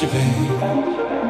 te bem.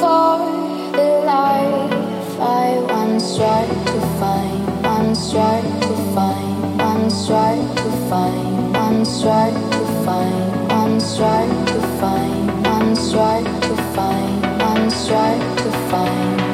For the life I once tried to find, once tried to find, once tried to find, once tried to find, once tried to find, once tried to find, once tried to find,